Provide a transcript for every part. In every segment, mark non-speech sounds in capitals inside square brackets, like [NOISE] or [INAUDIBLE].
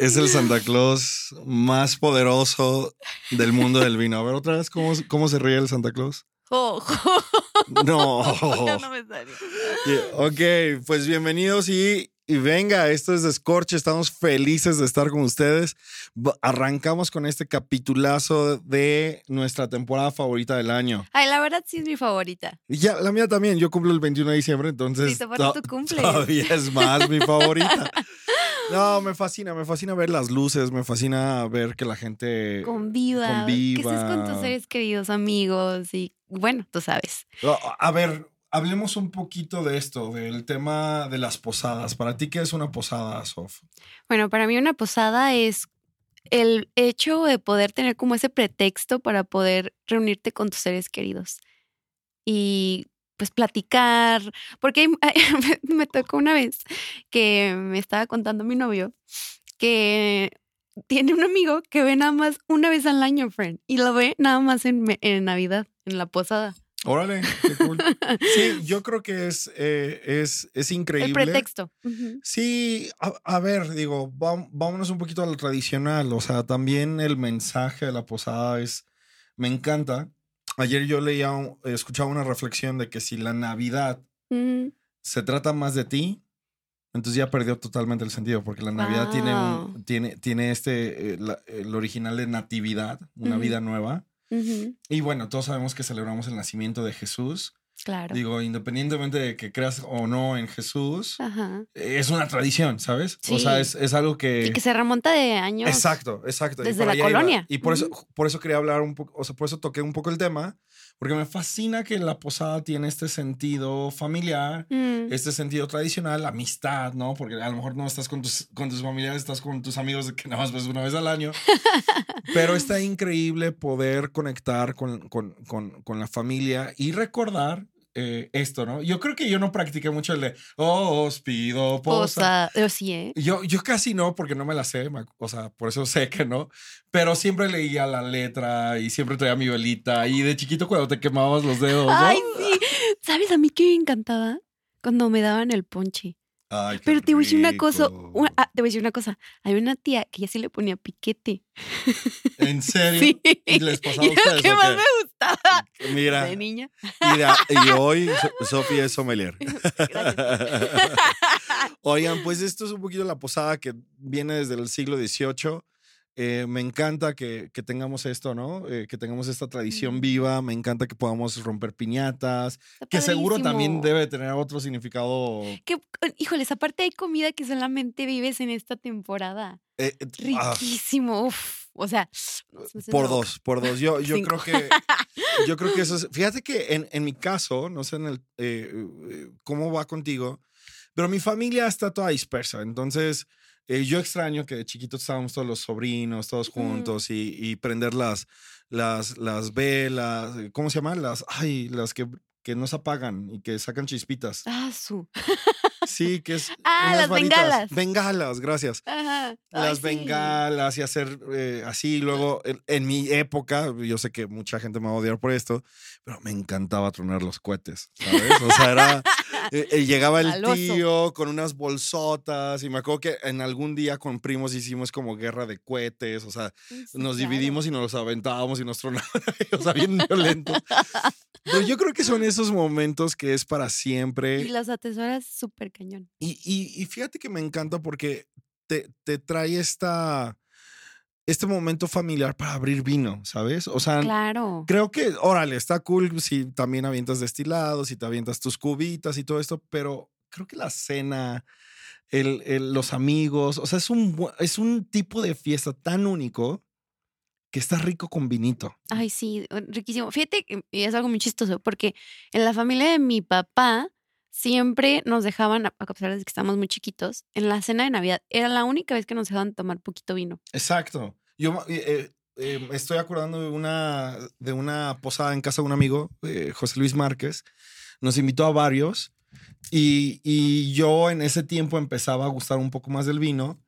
Es el Santa Claus más poderoso del mundo del vino. A ver, otra vez, ¿cómo, cómo se ríe el Santa Claus? ¡Jo, jo! No. [LAUGHS] Ya no me salió. Yeah, Ok, pues bienvenidos y, y venga, esto es Descorche, estamos felices de estar con ustedes. Arrancamos con este capitulazo de nuestra temporada favorita del año. Ay, la verdad sí es mi favorita. Y ya, la mía también, yo cumplo el 21 de diciembre, entonces Sí, tu cumple. todavía es más mi favorita. [LAUGHS] No, me fascina, me fascina ver las luces, me fascina ver que la gente... Conviva. Que estés con Conviva. tus seres queridos, amigos y bueno, tú sabes. A ver, hablemos un poquito de esto, del tema de las posadas. ¿Para ti qué es una posada, Sof? Bueno, para mí una posada es el hecho de poder tener como ese pretexto para poder reunirte con tus seres queridos y pues platicar, porque [LAUGHS] me, tocó una vez que me estaba contando mi novio que tiene un amigo que ve nada más una vez al año, friend, y lo ve nada más en, en Navidad, en la posada. Órale, qué cool. Sí, [LAUGHS] yo creo que es, eh, es, es increíble. El pretexto. Sí, a, a ver, digo, vámonos un poquito a lo tradicional. O sea, también el mensaje de la posada es, me encanta. Ayer yo leía, un- escuchaba una reflexión de que si la Navidad Ujú. se trata más de ti, entonces ya perdió totalmente el sentido, porque la Navidad tiene, un- tiene, tiene este, eh, la- el original de natividad, una vida nueva. Y bueno, todos sabemos que celebramos el nacimiento de Jesús. Claro. Digo, independientemente de que creas o no en Jesús, Ajá. es una tradición, ¿sabes? O sea, es, es algo que... Y que se remonta de años. Exacto, exacto. y desde por la iba. colonia. Y por eso, por eso quería hablar un poco, o sea, por eso toqué un poco el tema, porque me fascina que la posada tiene este sentido familiar, Mm, este sentido tradicional, amistad, ¿no? Porque a lo mejor no estás con tus, con tus familiares, estás con tus amigos que nada más ves una vez al año. [LAUGHS] Pero está increíble poder conectar con, con, con, con la familia y recordar eh, esto, ¿no? Yo creo que yo no practiqué mucho el de, oh, os pido posa. Posa. Yo sí, ¿eh? Yo, yo casi no, porque no me la sé, o sea, por eso sé que no, pero siempre leía la letra y siempre traía mi velita y de chiquito cuando te quemabas los dedos, ¿no? Ay, sí. ¿Sabes a mí qué me encantaba? Cuando me daban el ponche. Ay, Pero te voy a decir una cosa. una- ah, te voy a decir una cosa. Hay una tía que ya sí le ponía piquete. ¿En serio? [LAUGHS] Sí. ¿Y les pasaba a ustedes lo que más qué? me gustaba Mira, de niña. y, de- y hoy So- Sofía es sommelier. [LAUGHS] Gracias. [LAUGHS] Oigan, pues esto es un poquito la posada que viene desde el siglo XVIII. Eh, me encanta que, que tengamos esto, ¿no? Eh, que tengamos esta tradición Mm. viva. Me encanta que podamos romper piñatas, Está que seguro también debe tener otro significado. Que, híjoles, aparte hay comida que solamente vives en esta temporada. eh, eh, ah, Riquísimo. uf. O sea, hace por dos, por dos. Yo, yo creo que [LAUGHS] yo creo que eso es. Fíjate que en, en mi caso, no sé en el eh, eh, cómo va contigo, pero mi familia está toda dispersa. Entonces, eh, yo extraño que de chiquitos estábamos todos los sobrinos, todos juntos y, y prender las, las, las velas, eh, ¿cómo se llaman? Las, ay, las que, que no se apagan y que sacan chispitas. Ah, su. [LAUGHS] Sí, que es. Ah, unas las varitas. bengalas. Bengalas, gracias Ajá. Las bengalas y hacer eh, así. Luego, en, en mi época, yo sé que mucha gente me va a odiar por esto, pero me encantaba tronar los cohetes, ¿sabes? O sea, era. [LAUGHS] eh, eh, llegaba el tío con unas bolsotas y me acuerdo que en algún día con primos hicimos como guerra de cohetes, o sea, Sí, nos claro. dividimos y nos los aventábamos y nos tronaban, [LAUGHS] o sea, bien violentos. Pero yo creo que son esos momentos que es para siempre. Y las atesoras súper cañón. Y, y- y fíjate que me encanta porque te, te trae esta, este momento familiar para abrir vino, ¿sabes? O sea, Claro. creo que, órale, está cool si también avientas destilados, si te avientas tus cubitas y todo esto, pero creo que la cena, el, el- los amigos, o sea, es un, es un tipo de fiesta tan único que está rico con vinito. Ay, sí, riquísimo. Fíjate que es algo muy chistoso porque en la familia de mi papá siempre nos dejaban, a pesar que estamos muy chiquitos, en la cena de Navidad era la única vez que nos dejaban tomar poquito vino. Exacto. Yo eh, eh, estoy acordando de una, de una posada en casa de un amigo, eh, José Luis Márquez. Nos invitó a varios y, y yo en ese tiempo empezaba a gustar un poco más del vino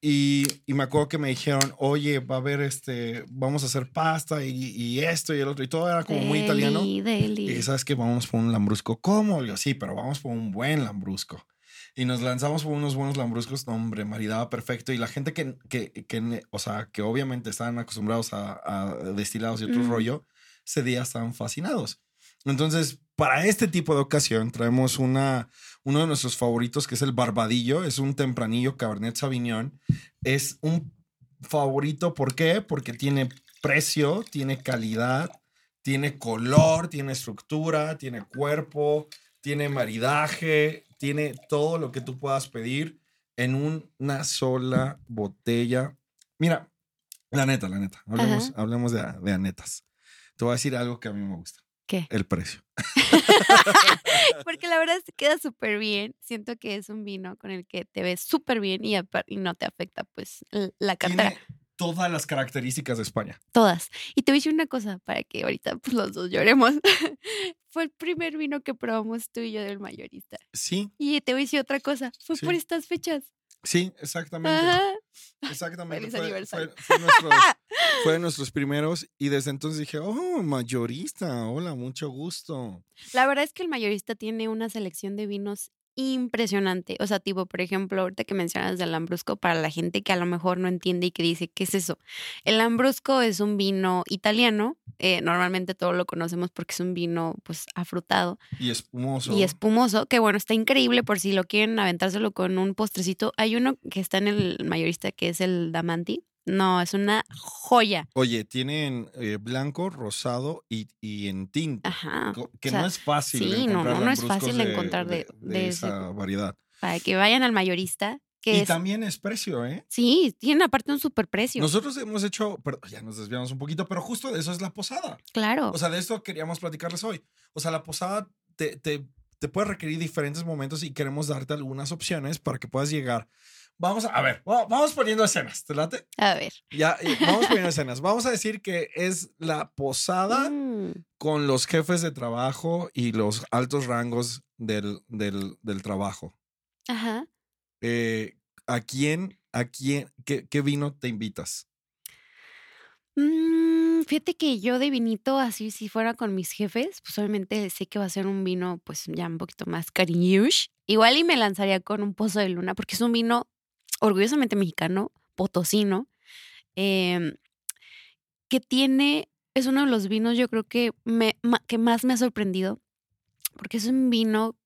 y, y me acuerdo que me dijeron, oye, va a haber este, vamos a hacer pasta y, y esto y el otro y todo era como muy italiano. Deli, deli. Y ¿sabes qué? Vamos por un lambrusco. ¿Cómo? Digo, sí, pero vamos por un buen lambrusco. Y nos lanzamos por unos buenos lambruscos. No, hombre, maridaba perfecto. Y la gente que, que, que o sea, que obviamente estaban acostumbrados a, a destilados y otro Ujú. rollo, ese día estaban fascinados. Entonces, para este tipo de ocasión, traemos una, uno de nuestros favoritos, que es el Barbadillo. Es un tempranillo Cabernet Sauvignon. Es un favorito, ¿por qué? Porque tiene precio, tiene calidad, tiene color, tiene estructura, tiene cuerpo, tiene maridaje, tiene todo lo que tú puedas pedir en una sola botella. Mira, la neta, la neta, hablemos, hablemos de, de anetas. Te voy a decir algo que a mí me gusta, ¿Qué? el precio. [LAUGHS] Porque la verdad se queda súper bien. Siento que es un vino con el que te ves súper bien y, y no te afecta pues la. Tiene todas las características de España. Todas. Y te voy a decir una cosa para que ahorita pues los dos lloremos. [LAUGHS] Fue el primer vino que probamos tú y yo del mayorista. Sí, Y te voy a decir otra cosa. Fue Sí. por estas fechas. Sí, exactamente. Ajá. Exactamente. Feliz Fue, aniversario. fue- fue nuestros, [LAUGHS] fue de nuestros primeros y desde entonces dije, oh, mayorista, hola, mucho gusto. La verdad es que el mayorista tiene una selección de vinos impresionante. O sea, tipo, por ejemplo, ahorita que mencionas del Lambrusco, para la gente que a lo mejor no entiende y que dice, ¿qué es eso? El Lambrusco es un vino italiano. eh, normalmente todos lo conocemos porque es un vino, pues, afrutado Y espumoso. y espumoso, que bueno, está increíble por si lo quieren aventárselo con un postrecito. Hay uno que está en el mayorista que es el Damanti. No, es una joya. Oye, tienen eh, blanco, rosado y, y en tinta. Ajá. Que o sea, no es fácil. sí, no, encontrar no, no es fácil encontrar de- de esa variedad. Para que vayan al mayorista, que Y es también es precio, ¿eh? Sí, tienen aparte un superprecio. Nosotros hemos hecho, perdón, ya nos desviamos un poquito, pero justo de eso es la posada. claro. O sea, de esto queríamos platicarles hoy. O sea, la posada te, te, te puede requerir diferentes momentos y queremos darte algunas opciones para que puedas llegar. Vamos a, a ver, va- vamos poniendo escenas, ¿te late? a ver. Ya, eh, vamos poniendo escenas. Vamos a decir que es la posada Mm, con los jefes de trabajo y los altos rangos del, del, del trabajo. Ajá. Eh, ¿A quién, a quién, qué, qué vino te invitas? Mm, fíjate que yo de vinito, así si fuera con mis jefes, pues obviamente sé que va a ser un vino pues ya un poquito más cariñush. Igual y me lanzaría con un pozo de luna porque es un vino orgullosamente mexicano, potosino, em, que tiene, es uno de los vinos yo creo que, me, que más me ha sorprendido porque es un vino,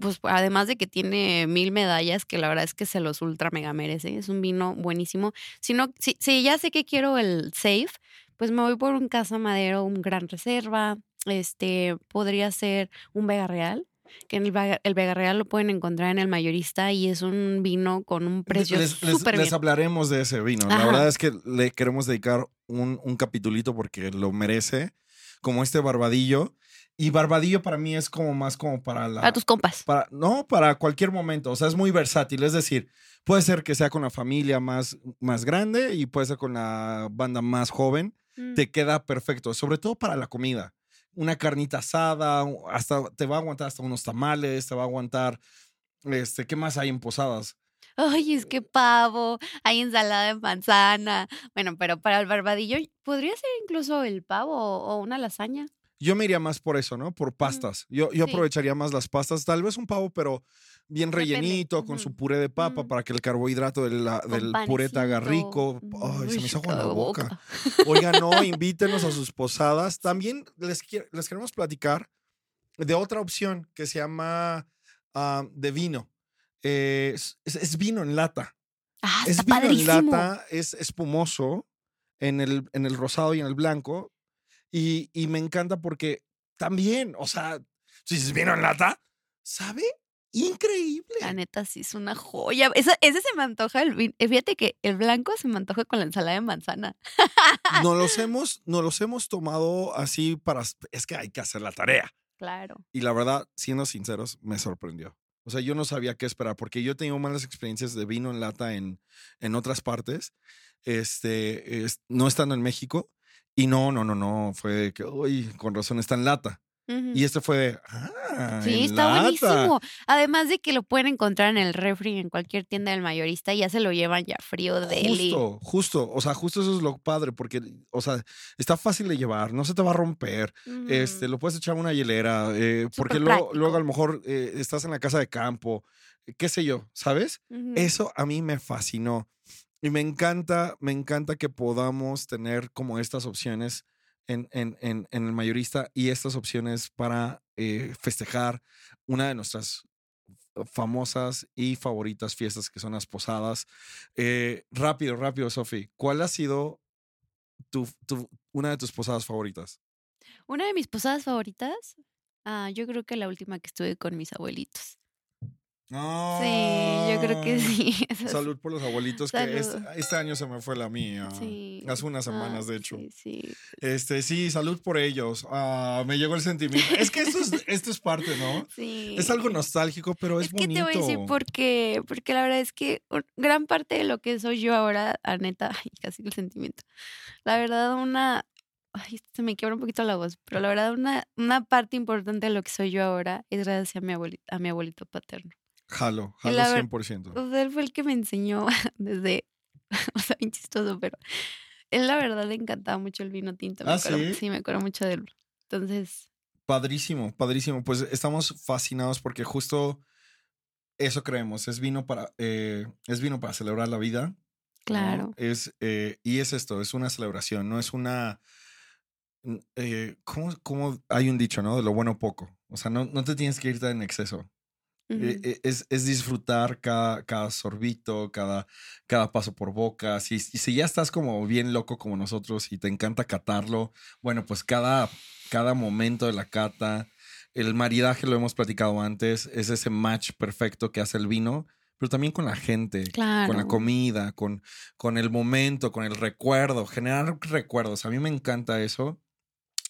pues además de que tiene mil medallas, que la verdad es que se los ultra mega merece, es un vino buenísimo. Si, no, si, si ya sé que quiero el safe, pues me voy por un Casa Madero, un Gran Reserva, este, podría ser un Vega Real, que en el, Vega- el Vega Real lo pueden encontrar en el mayorista y es un vino con un precio les, les- hablaremos de ese vino. La verdad es que le queremos dedicar un, un capitulito porque lo merece, como este barbadillo. Y barbadillo para mí es como más como para la... A tus compas. para, no, para cualquier momento. O sea, es muy versátil. Es decir, puede ser que sea con la familia más, más grande y puede ser con la banda más joven. Mm. Te queda perfecto, sobre todo para la comida. Una carnita asada, hasta te va a aguantar hasta unos tamales, te va a aguantar, este, ¿qué más hay en posadas? Ay, es que pavo, hay ensalada de manzana. Bueno, pero para el barbadillo podría ser incluso el pavo o una lasaña. Yo me iría más por eso, ¿no? Por pastas. Yo, yo Sí. aprovecharía más las pastas, tal vez un pavo, pero bien Depende, rellenito, con su puré de papa para que el carbohidrato la- del puré te haga rico. Ay, se me hizo agua la boca. Oigan, no, [LAUGHS] invítenos a sus posadas. También les, les queremos platicar de otra opción que se llama ah, de vino. Eh, es, es- es vino en lata. Ah, Es está vino padrísimo. en lata, es espumoso en el, en el rosado y en el blanco. Y, y me encanta porque también, o sea, si dices vino en lata, sabe increíble. La neta sí es una joya. Esa- ese se me antoja el vin- eh, Fíjate que el blanco se me antoja con la ensalada de manzana. Nos los [LAUGHS] hemos, nos los hemos tomado así para. Es que hay que hacer la tarea. Claro. Y la verdad, siendo sinceros, me sorprendió. O sea, yo no sabía qué esperar porque yo he tenido malas experiencias de vino en lata en, en otras partes, este, es- no estando en México. Y no, no, no, no, fue de que, uy, con razón está en lata. Y este fue de, ah, Sí, está lata. buenísimo. Además de que lo pueden encontrar en el refri en cualquier tienda del mayorista y ya se lo llevan ya frío de Justo, justo, o sea, justo eso es lo padre, porque, o sea, está fácil de llevar, no se te va a romper, este, lo puedes echar en una hielera, eh, porque luego, luego a lo mejor eh, estás en la casa de campo, qué sé yo, ¿sabes? Eso a mí me fascinó. Y me encanta, me encanta que podamos tener como estas opciones en, en, en, el mayorista y estas opciones para eh, festejar una de nuestras famosas y favoritas fiestas que son las posadas. Eh, rápido, rápido, Sofi, ¿cuál ha sido tu, tu- una de tus posadas favoritas? Una de mis posadas favoritas, ah, yo creo que la última que estuve con mis abuelitos. Sí, yo creo que sí. [LAUGHS] Salud por los abuelitos, que este, este año se me fue la mía. Sí. Hace unas Ah, semanas, de hecho. Sí, sí. Este, sí, salud por ellos. Ah, me llegó el sentimiento. Es que esto es, [LAUGHS] esto es parte, ¿no? sí. Es algo nostálgico, pero es, Es que bonito. te voy a decir por qué. Porque la verdad es que gran parte de lo que soy yo ahora, a neta, [LAUGHS] casi el sentimiento. La verdad, una. Ay, se me quiebra un poquito la voz, pero la verdad, una, una parte importante de lo que soy yo ahora es gracias a mi abuelito, a mi abuelito paterno. Jalo, jalo la ver- 100%. O sea, él fue el que me enseñó [LAUGHS] desde. [LAUGHS] O sea, bien chistoso, pero. Él, la verdad, le encantaba mucho el vino tinto. me ¿Ah, acuerdo- sí? me acuerdo mucho de él. Entonces, Padrísimo, padrísimo. Pues estamos fascinados porque justo eso creemos. Es vino para, eh, es vino para celebrar la vida. ¿no? claro. Es, eh, y es esto, es una celebración, no es una. Eh, ¿cómo, cómo hay un dicho, no? De lo bueno poco. O sea, no, no te tienes que irte en exceso. Eh, eh, es, es disfrutar cada, cada sorbito, cada, cada paso por boca. Si, si ya estás como bien loco como nosotros y te encanta catarlo, bueno, pues cada, cada momento de la cata, el maridaje lo hemos platicado antes, es ese match perfecto que hace el vino, pero también con la gente, con la comida, con, con el momento, con el recuerdo, generar recuerdos. A mí me encanta eso.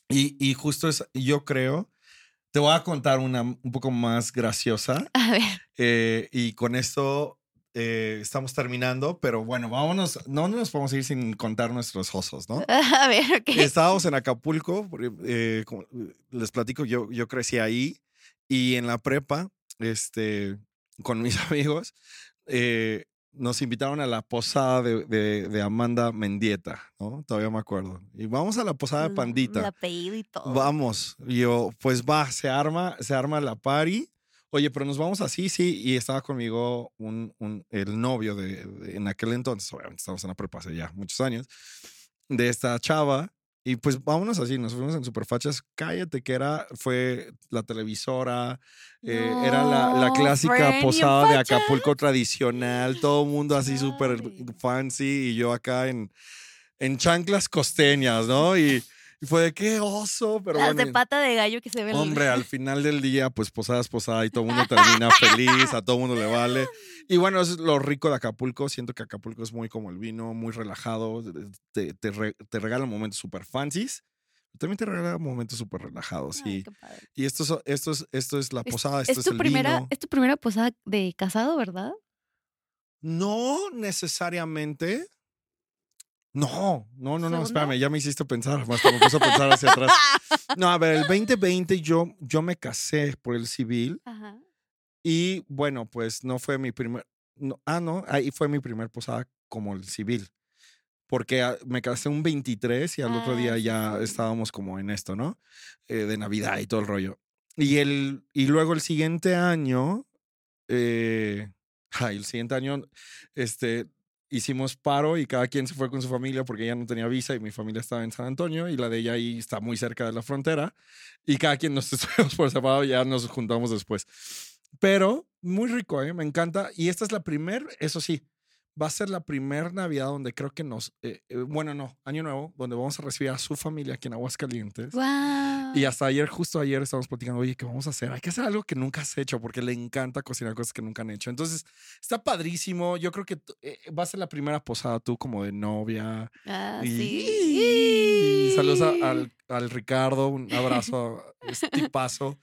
Y, y justo es, yo creo, te voy a contar una un poco más graciosa. [LAUGHS] A ver. eh, y con esto eh, estamos terminando, pero bueno, vámonos, no nos podemos ir sin contar nuestros osos, ¿no? [LAUGHS] A ver, ok. Estábamos en Acapulco, porque, eh, como les platico, yo, yo crecí ahí y en la prepa, este, con mis [LAUGHS] amigos, eh, nos invitaron a la posada de, de- de Amanda Mendieta, ¿no? Todavía me acuerdo. Y vamos a la posada de El Pandita. apellido y todo. Vamos. Y yo, pues va, se arma, se arma la party. Oye, pero nos vamos así, sí. Y estaba conmigo un, un- el novio de, de- en aquel entonces, obviamente estamos en la prepa hace ya muchos años, de esta chava. Y pues vámonos así, nos fuimos en Superfachas. Cállate, que era, fue la televisora, eh, era la, la clásica Fren, ¿y posada de? Acapulco tradicional, todo el mundo así súper fancy y yo acá en, en chanclas costeñas, ¿no? Y, y fue de qué oso, pero Las bueno. de pata de gallo que se ven. Hombre, al [LAUGHS] final del día, pues posadas, posada y todo el mundo termina feliz, a todo el mundo le vale. Y bueno, eso es lo rico de Acapulco. Siento que Acapulco es muy como el vino, muy relajado. Te, te, re- te regala momentos súper fancies. También te regala momentos súper relajados. Ay, y, y esto, es- esto, es, esto es la Es- posada, esto es, es tu el primera, vino. es tu primera posada de casado, ¿verdad? No necesariamente. No, no, no, no, espérame, ya me hiciste pensar, hasta me puse a pensar hacia atrás. [LAUGHS] No, a ver, el 2020 yo, yo me casé por el civil Ajá. y bueno, pues no fue mi primer, no, ah, no, ahí fue mi primer posada como el civil, porque ah, me casé un 23 y al otro Ah, día sí, ya estábamos como en esto, ¿no? Eh, de Navidad y todo el rollo. Y, el, y luego el siguiente año, eh, ay, el siguiente año, este, hicimos paro y cada quien se fue con su familia porque ella no tenía visa y mi familia estaba en San Antonio y la de ella ahí está muy cerca de la frontera y cada quien nos [LAUGHS] estuvimos por separado y ya nos juntamos después. Pero muy rico, ¿eh? me encanta. Y esta es la primer, eso sí, va a ser la primera Navidad donde creo que nos, eh, eh, bueno, no, Año Nuevo, donde vamos a recibir a su familia aquí en Aguascalientes. Wow. Y hasta ayer, justo ayer, estábamos platicando, oye, ¿qué vamos a hacer? Hay que hacer algo que nunca has hecho porque le encanta cocinar cosas que nunca han hecho. Entonces, está padrísimo. Yo creo que eh, va a ser la primera posada tú como de novia. Ah, Y- sí. Saludos a- al, al Ricardo, un abrazo, es tipazo.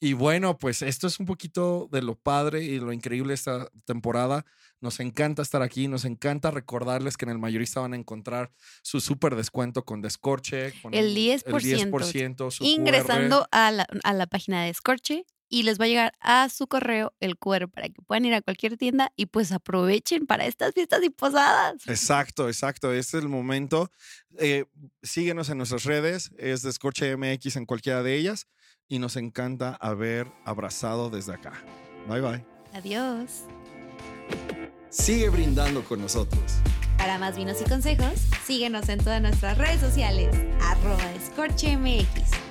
Y bueno, pues esto es un poquito de lo padre y lo increíble esta temporada. Nos encanta estar aquí, nos encanta recordarles que en el mayorista van a encontrar su súper descuento con Descorche. Con El un- 10%. 10% su Ingresando a la, a la página de Scorche y les va a llegar a su correo el QR para que puedan ir a cualquier tienda y pues aprovechen para estas fiestas y posadas. Exacto, exacto. Este es el momento. Eh, síguenos en nuestras redes, es Descorche MX en cualquiera de ellas. Y nos encanta haber abrazado desde acá. Bye bye. Adiós. Sigue brindando con nosotros. Para más vinos y consejos, síguenos en todas nuestras redes sociales, arroba escorchemx.